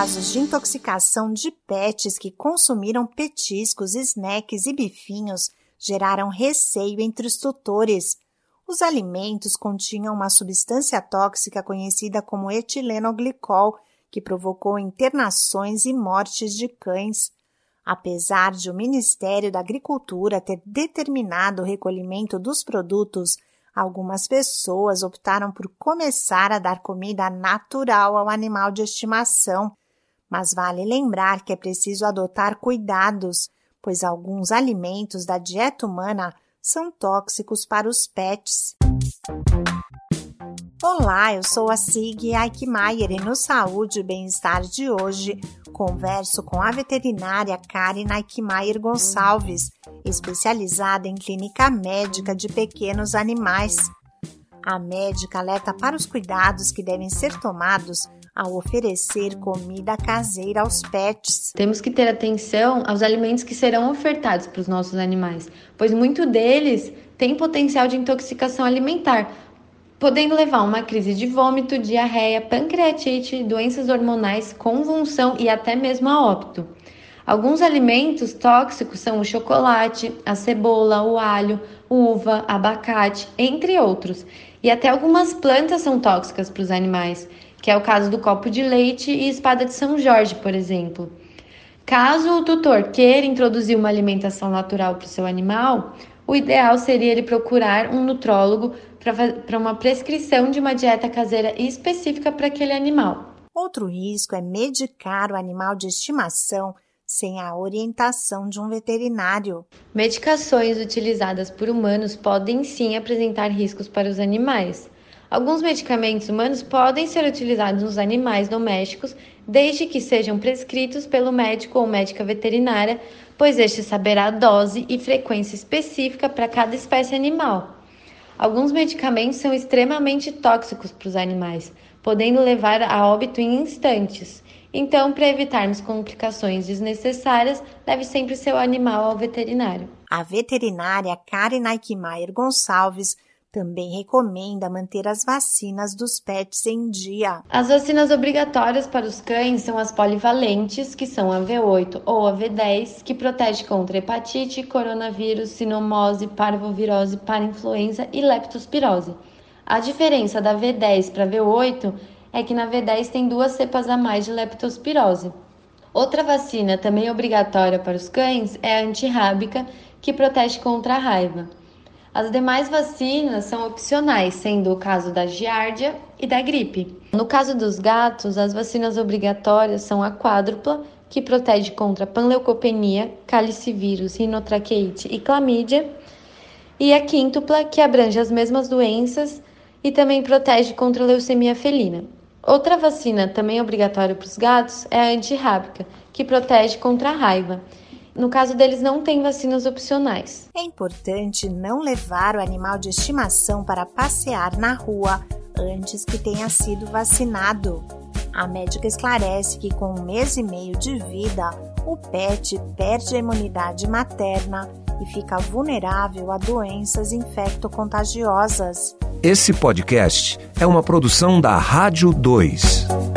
casos de intoxicação de pets que consumiram petiscos, snacks e bifinhos geraram receio entre os tutores. Os alimentos continham uma substância tóxica conhecida como etilenoglicol, que provocou internações e mortes de cães. Apesar de o Ministério da Agricultura ter determinado o recolhimento dos produtos, algumas pessoas optaram por começar a dar comida natural ao animal de estimação. Mas vale lembrar que é preciso adotar cuidados, pois alguns alimentos da dieta humana são tóxicos para os pets. Olá, eu sou a Sig Aikmaier e no Saúde e Bem-Estar de hoje converso com a veterinária Karen Aikmaier Gonçalves, especializada em clínica médica de pequenos animais. A médica alerta para os cuidados que devem ser tomados ao oferecer comida caseira aos pets. Temos que ter atenção aos alimentos que serão ofertados para os nossos animais, pois muito deles tem potencial de intoxicação alimentar, podendo levar a uma crise de vômito, diarreia, pancreatite, doenças hormonais, convulsão e até mesmo a óbito. Alguns alimentos tóxicos são o chocolate, a cebola, o alho, uva, abacate, entre outros. E até algumas plantas são tóxicas para os animais, que é o caso do copo de leite e espada de São Jorge, por exemplo. Caso o tutor queira introduzir uma alimentação natural para o seu animal, o ideal seria ele procurar um nutrólogo para uma prescrição de uma dieta caseira específica para aquele animal. Outro risco é medicar o animal de estimação sem a orientação de um veterinário. Medicações utilizadas por humanos podem sim apresentar riscos para os animais. Alguns medicamentos humanos podem ser utilizados nos animais domésticos, desde que sejam prescritos pelo médico ou médica veterinária, pois este saberá a dose e frequência específica para cada espécie animal. Alguns medicamentos são extremamente tóxicos para os animais, podendo levar a óbito em instantes. Então, para evitarmos complicações desnecessárias, leve sempre seu animal ao veterinário. A veterinária Karen Eichmeier Gonçalves também recomenda manter as vacinas dos pets em dia. As vacinas obrigatórias para os cães são as polivalentes, que são a V8 ou a V10, que protege contra hepatite, coronavírus, sinomose, parvovirose, parainfluenza e leptospirose. A diferença da V10 para a V8 é que na V10 tem duas cepas a mais de leptospirose. Outra vacina também obrigatória para os cães é a antirrábica, que protege contra a raiva. As demais vacinas são opcionais, sendo o caso da giardia e da gripe. No caso dos gatos, as vacinas obrigatórias são a quádrupla, que protege contra panleucopenia, calicivírus, rinotraqueite e clamídia, e a quíntupla, que abrange as mesmas doenças e também protege contra leucemia felina. Outra vacina também obrigatória para os gatos é a antirrábica, que protege contra a raiva no caso deles, não tem vacinas opcionais. É importante não levar o animal de estimação para passear na rua antes que tenha sido vacinado. A médica esclarece que com um mês e meio de vida, o pet perde a imunidade materna e fica vulnerável a doenças infectocontagiosas. Esse podcast é uma produção da Rádio 2.